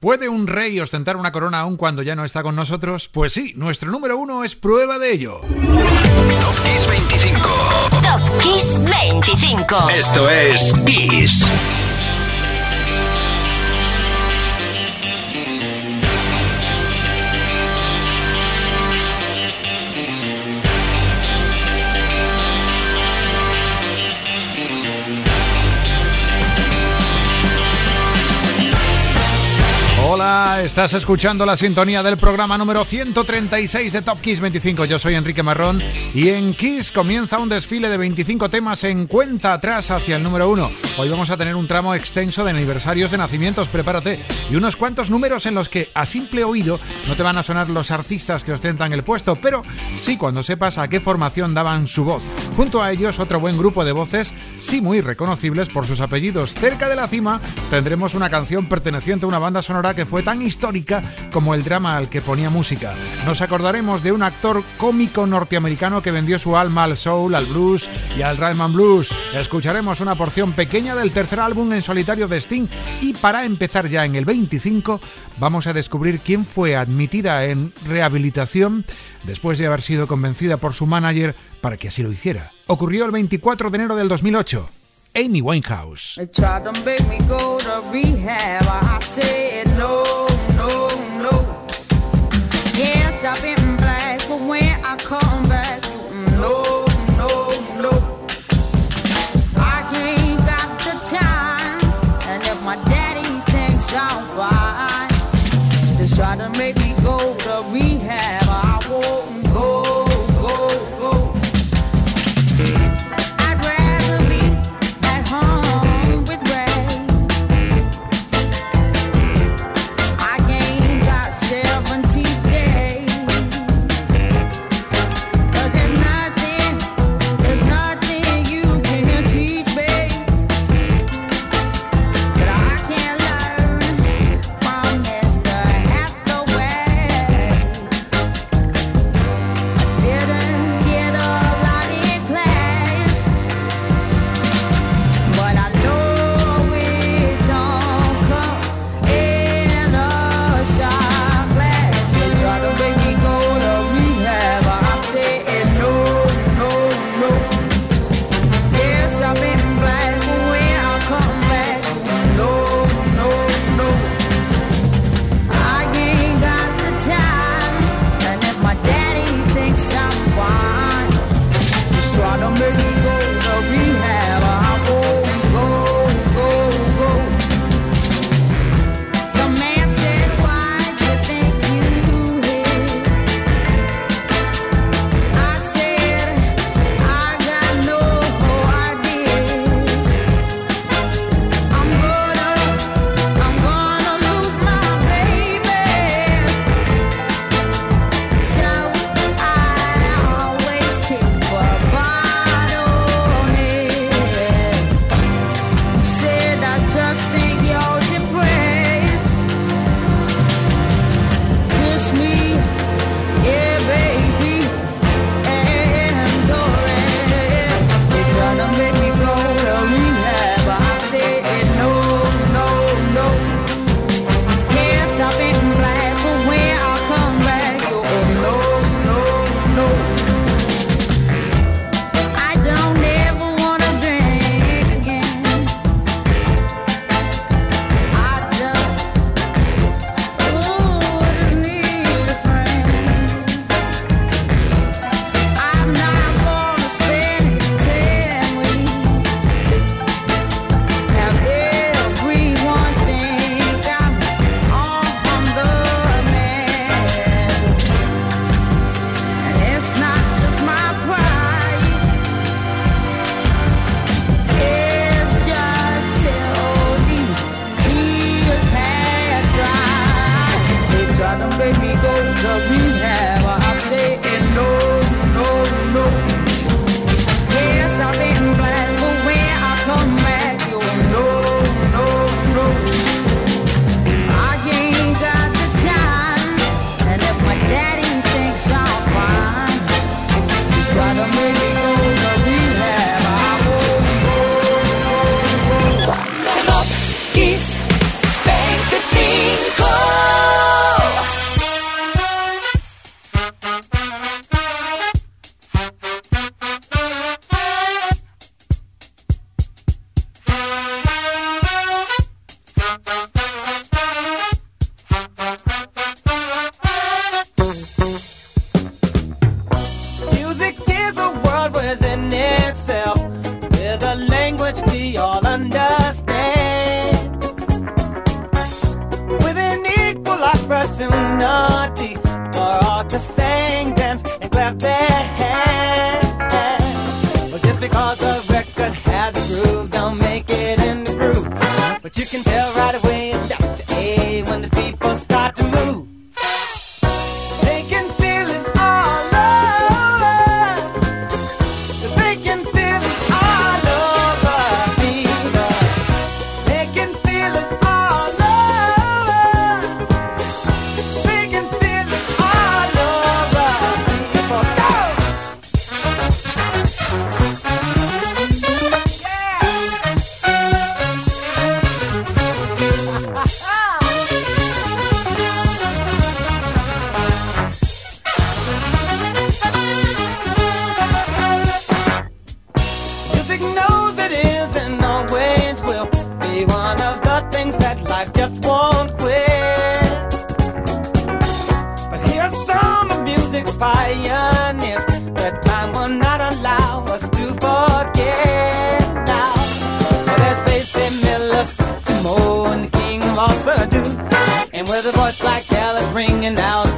¿Puede un rey ostentar una corona aún cuando ya no está con nosotros? Pues sí, nuestro número uno es prueba de ello. Top Kiss 25. Top Kiss 25. Esto es Kiss. Estás escuchando la sintonía del programa número 136 de Top Kiss 25. Yo soy Enrique Marrón y en Kiss comienza un desfile de 25 temas en cuenta atrás hacia el número 1. Hoy vamos a tener un tramo extenso de aniversarios de nacimientos, prepárate, y unos cuantos números en los que a simple oído no te van a sonar los artistas que ostentan el puesto, pero sí cuando sepas a qué formación daban su voz. Junto a ellos otro buen grupo de voces, sí muy reconocibles por sus apellidos. Cerca de la cima tendremos una canción perteneciente a una banda sonora que fue tan histórica como el drama al que ponía música. Nos acordaremos de un actor cómico norteamericano que vendió su alma al soul, al blues y al rhythm blues. Escucharemos una porción pequeña del tercer álbum en solitario de Sting y para empezar ya en el 25 vamos a descubrir quién fue admitida en rehabilitación después de haber sido convencida por su manager para que así lo hiciera. Ocurrió el 24 de enero del 2008. Amy Winehouse. Yes, I've been black, but when I come back, no, no, no. I ain't got the time, and if my daddy thinks I'm fine, they try to make me go to rehab.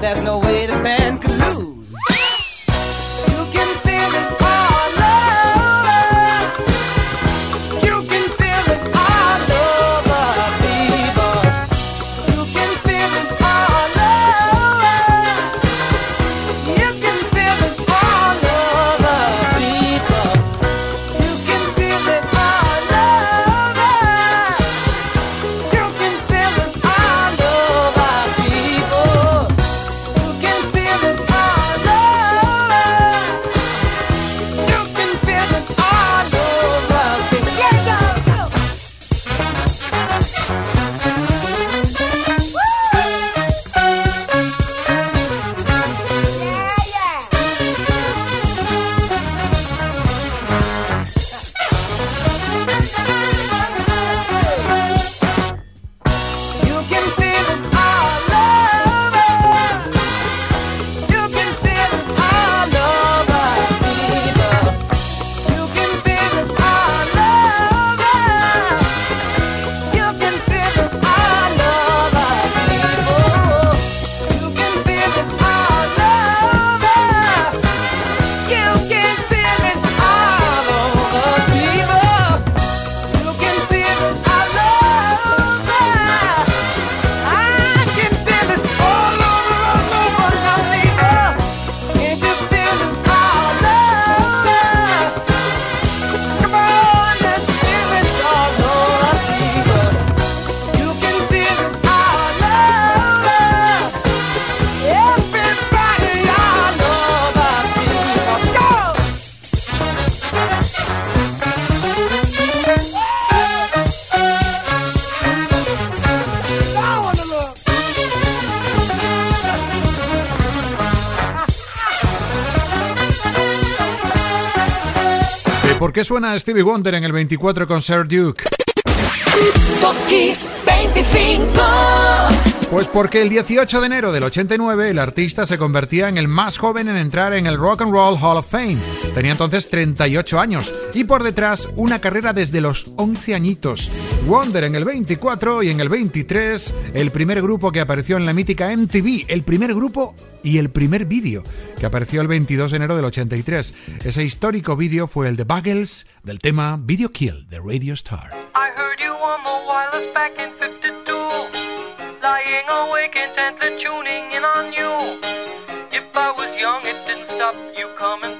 there's no way the band could lose. qué suena Stevie Wonder en el 24 con Sir Duke? Pues porque el 18 de enero del 89 el artista se convertía en el más joven en entrar en el Rock and Roll Hall of Fame. Tenía entonces 38 años y por detrás una carrera desde los 11 añitos. Wonder en el 24 y en el 23 el primer grupo que apareció en la mítica MTV, el primer grupo y el primer vídeo que apareció el 22 de enero del 83. Ese histórico vídeo fue el de Buggles del tema Video Kill de Radio Star. lying awake intently tuning in on you. If I was young, it didn't stop you coming.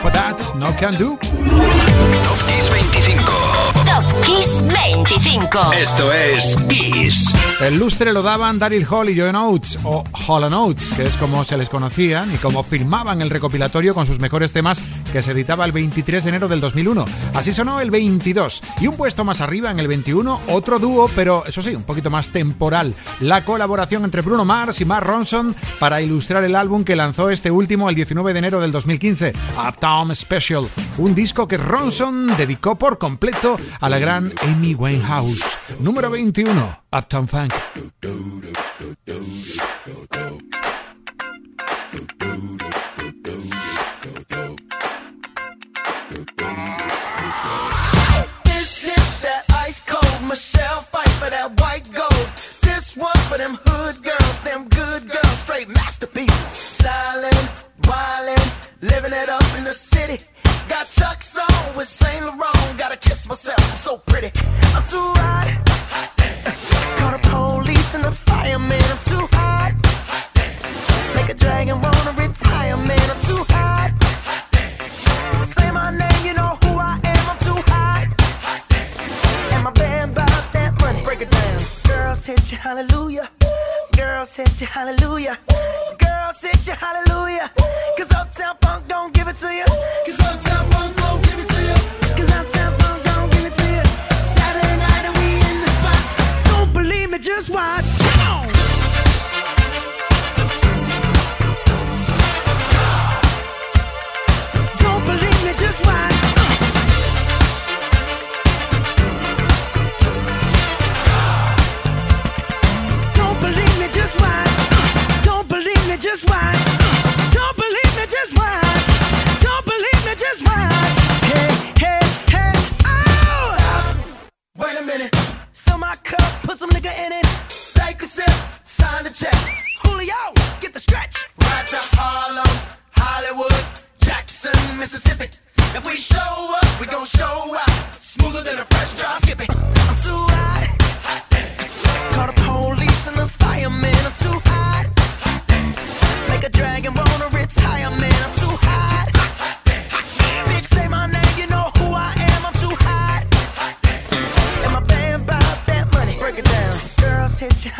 For That? No Can Do? Top Kiss 25. Top Kiss 25. Esto es Kiss. El lustre lo daban Daryl Hall y Joan Oates, o Hall and Oates, que es como se les conocían y como firmaban el recopilatorio con sus mejores temas que se editaba el 23 de enero del 2001. Así sonó el 22. Y un puesto más arriba, en el 21, otro dúo, pero eso sí, un poquito más temporal. La colaboración entre Bruno Mars y Mark Ronson para ilustrar el álbum que lanzó este último el 19 de enero del 2015, Uptown Special. Un disco que Ronson dedicó por completo a la gran Amy Winehouse. Número 21, Uptown Funk. Hallelujah.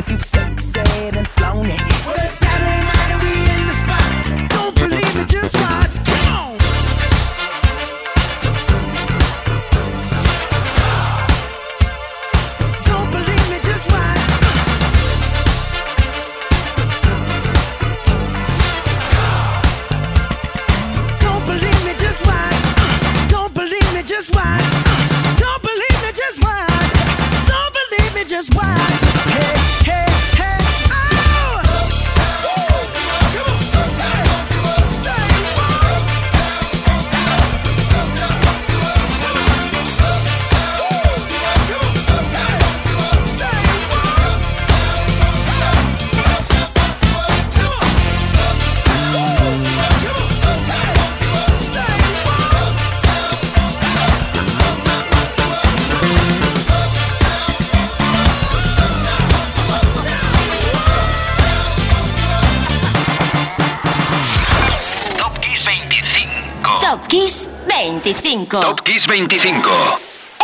If you've sexed and flown it. Well, 25. Top Kiss 25.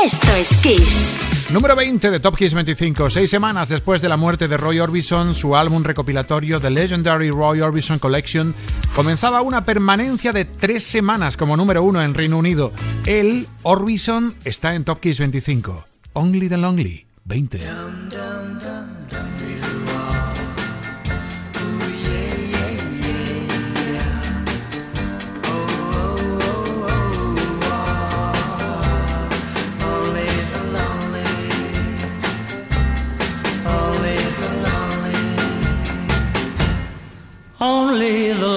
Esto es Kiss. Número 20 de Top Kiss 25. Seis semanas después de la muerte de Roy Orbison, su álbum recopilatorio The Legendary Roy Orbison Collection comenzaba una permanencia de tres semanas como número uno en Reino Unido. El Orbison está en Top Kiss 25. Only the Lonely 20. Only the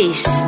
Kiss.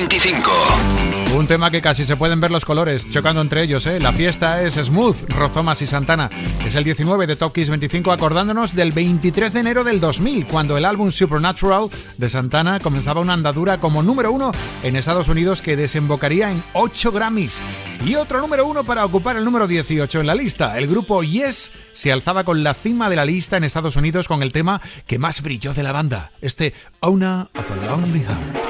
25. Un tema que casi se pueden ver los colores chocando entre ellos, ¿eh? La fiesta es Smooth, Rozomas y Santana. Es el 19 de Top Kiss 25, acordándonos del 23 de enero del 2000, cuando el álbum Supernatural de Santana comenzaba una andadura como número uno en Estados Unidos que desembocaría en 8 Grammys. Y otro número uno para ocupar el número 18 en la lista. El grupo Yes se alzaba con la cima de la lista en Estados Unidos con el tema que más brilló de la banda, este Owner of a Lonely Heart.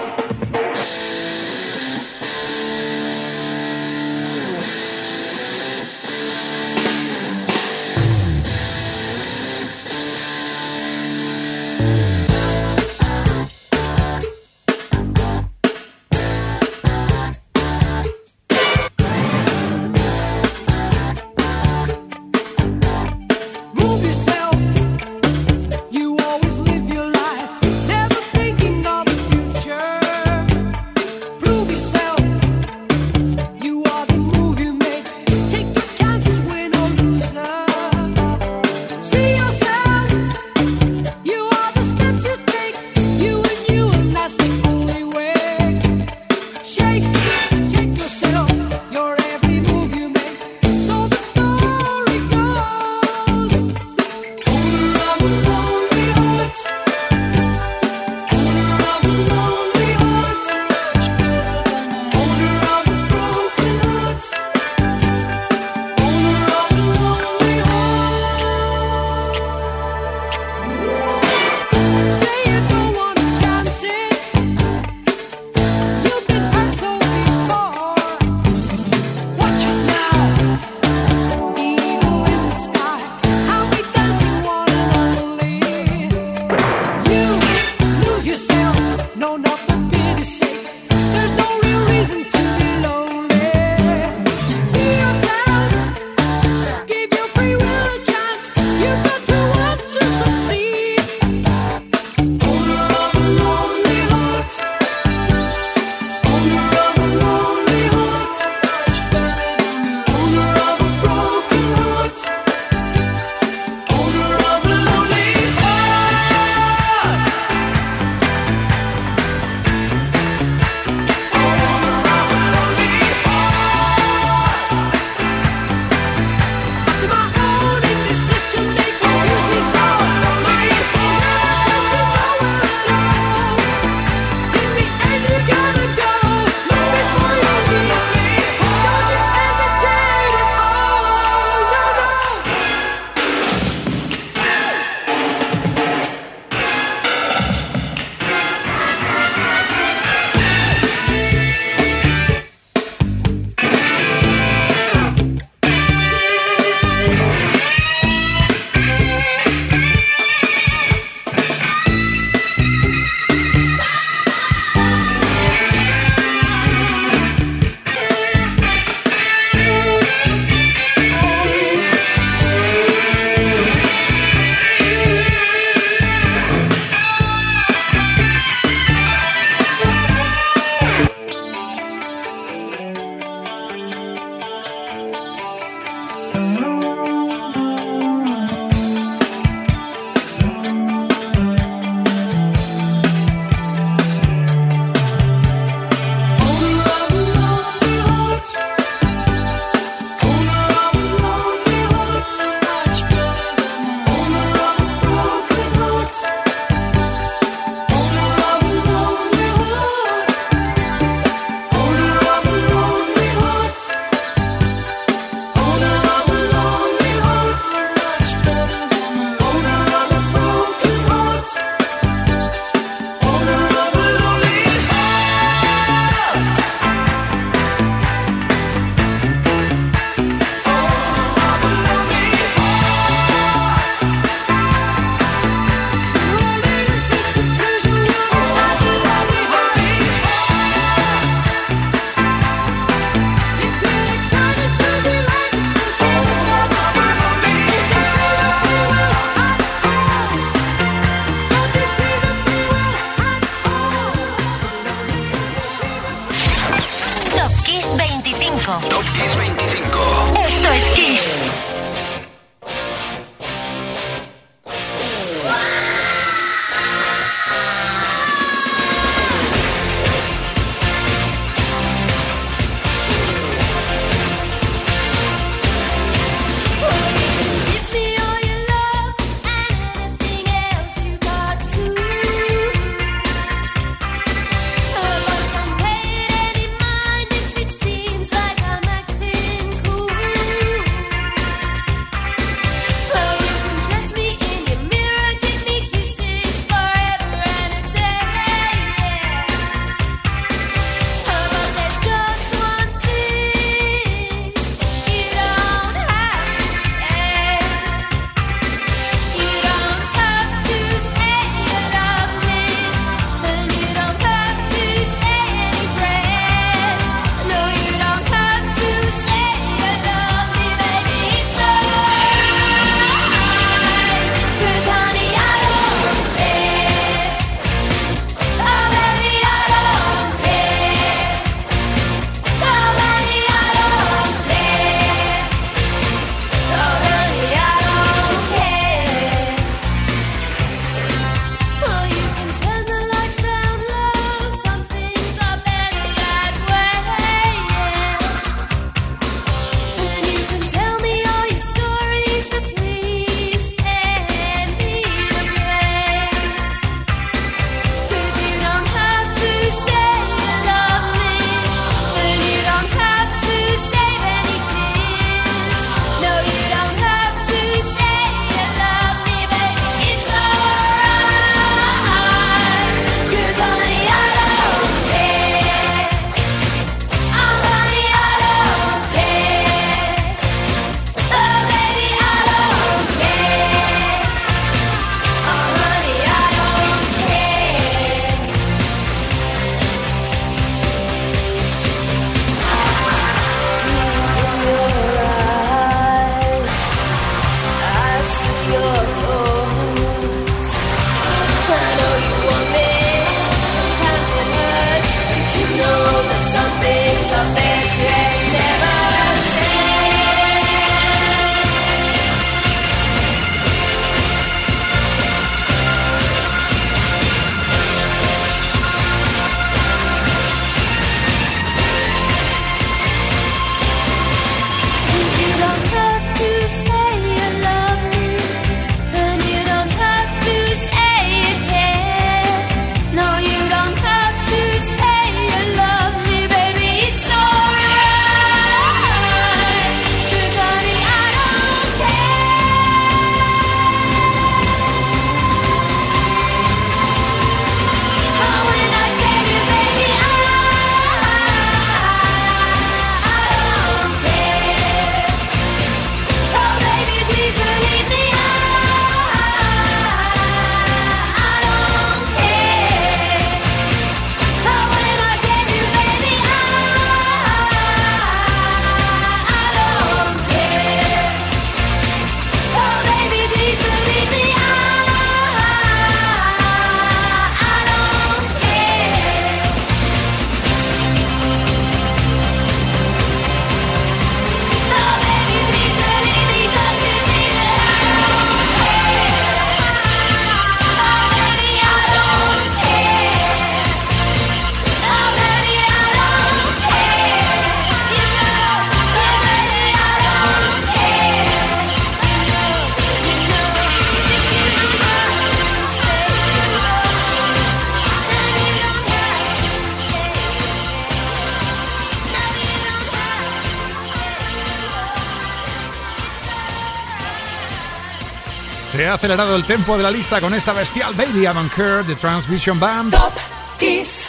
ha acelerado el tempo de la lista con esta bestial Baby Avant Curve de Transmission Band. Top Kiss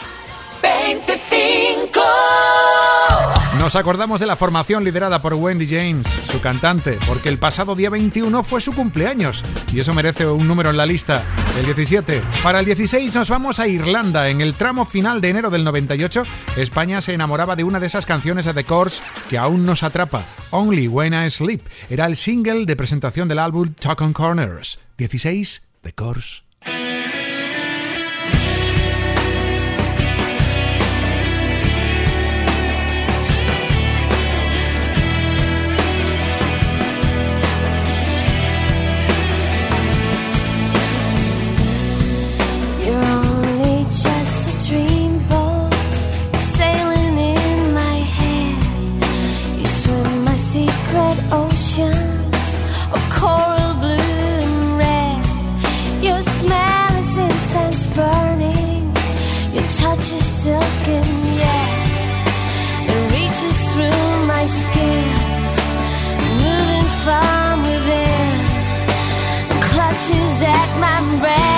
25. Nos acordamos de la formación liderada por Wendy James, su cantante, porque el pasado día 21 fue su cumpleaños y eso merece un número en la lista. El 17. Para el 16 nos vamos a Irlanda. En el tramo final de enero del 98, España se enamoraba de una de esas canciones de The Course que aún nos atrapa, Only When I Sleep. Era el single de presentación del álbum Talk on Corners. 16, The Course. silken yet. It reaches through my skin. Moving from within. Clutches at my breath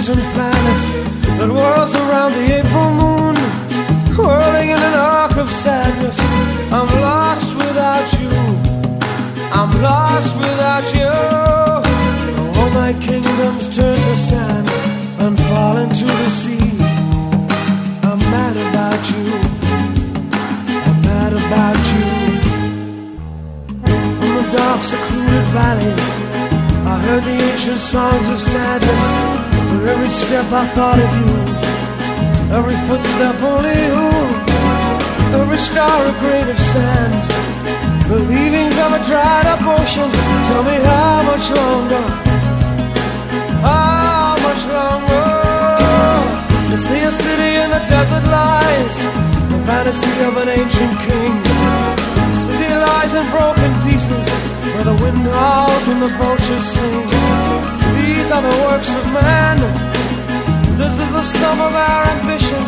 distant plan. Vanity of an ancient king. City lies in broken pieces, where the wind howls and the vultures sing. These are the works of man. This is the sum of our ambition.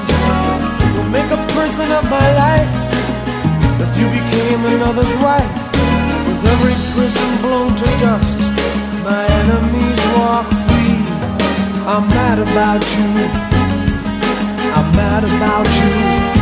Will make a prison of my life if you became another's wife. With every prison blown to dust, my enemies walk free. I'm mad about you. I'm mad about you.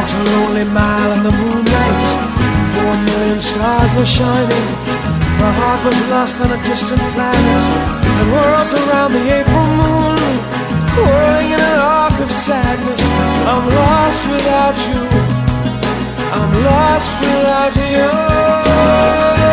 A lonely mile in the moonlight. One million stars were shining. My heart was lost on a distant planet. It whirls around the April moon, whirling in an arc of sadness. I'm lost without you. I'm lost without you.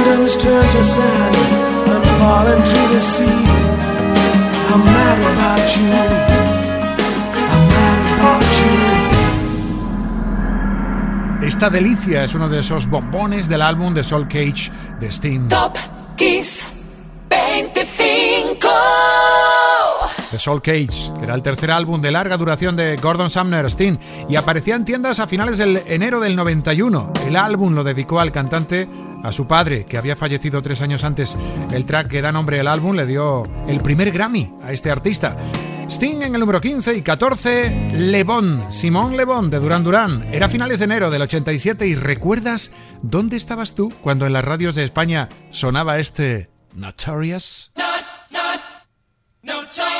Kingdoms turn to sand and fall into the sea. I'm mad about you. I'm mad about you. Esta delicia es uno de esos bombones del álbum de Soul Cage de Sting. Top Kiss 25. The Soul Cage, que era el tercer álbum de larga duración de Gordon Sumner Sting y aparecía en tiendas a finales del enero del 91. El álbum lo dedicó al cantante a su padre, que había fallecido tres años antes. El track que da nombre al álbum le dio el primer Grammy a este artista. Sting en el número 15 y 14, Le Bon, Simón Le Bon de Duran Duran. Era finales de enero del 87 y ¿recuerdas dónde estabas tú cuando en las radios de España sonaba este Notorious? Notorious.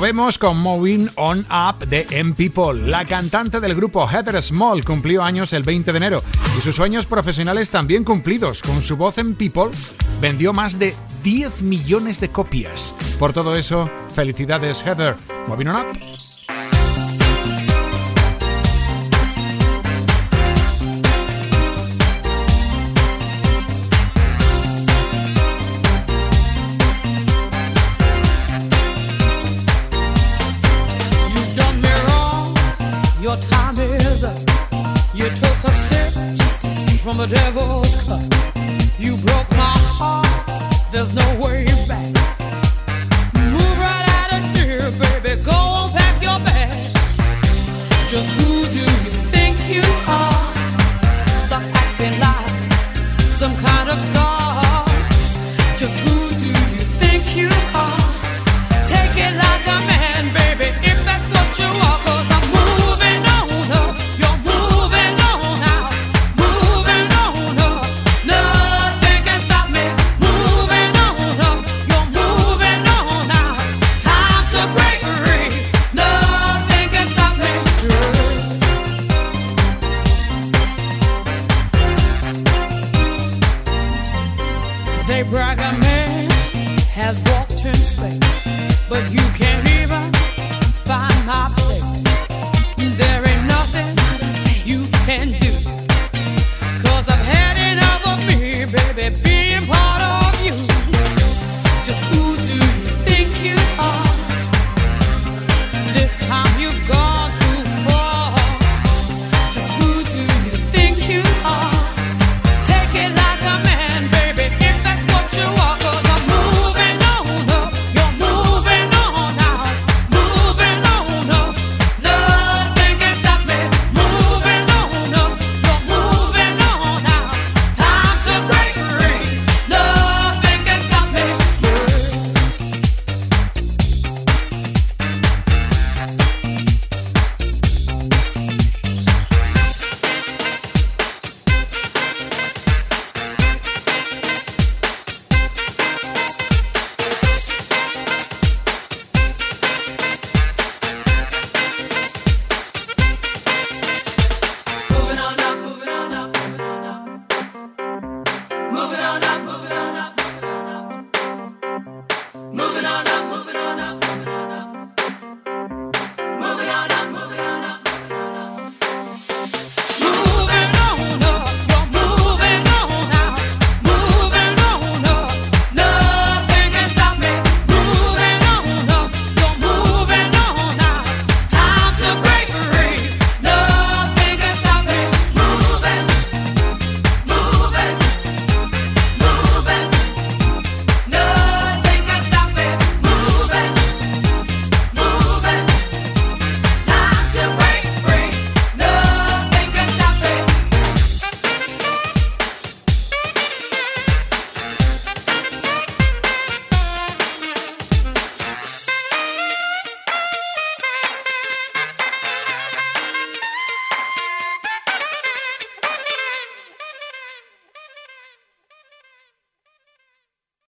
movemos con Moving On Up de M People. La cantante del grupo Heather Small cumplió años el 20 de enero y sus sueños profesionales también cumplidos. Con su voz en People vendió más de 10 millones de copias. Por todo eso, felicidades Heather. Moving On Up.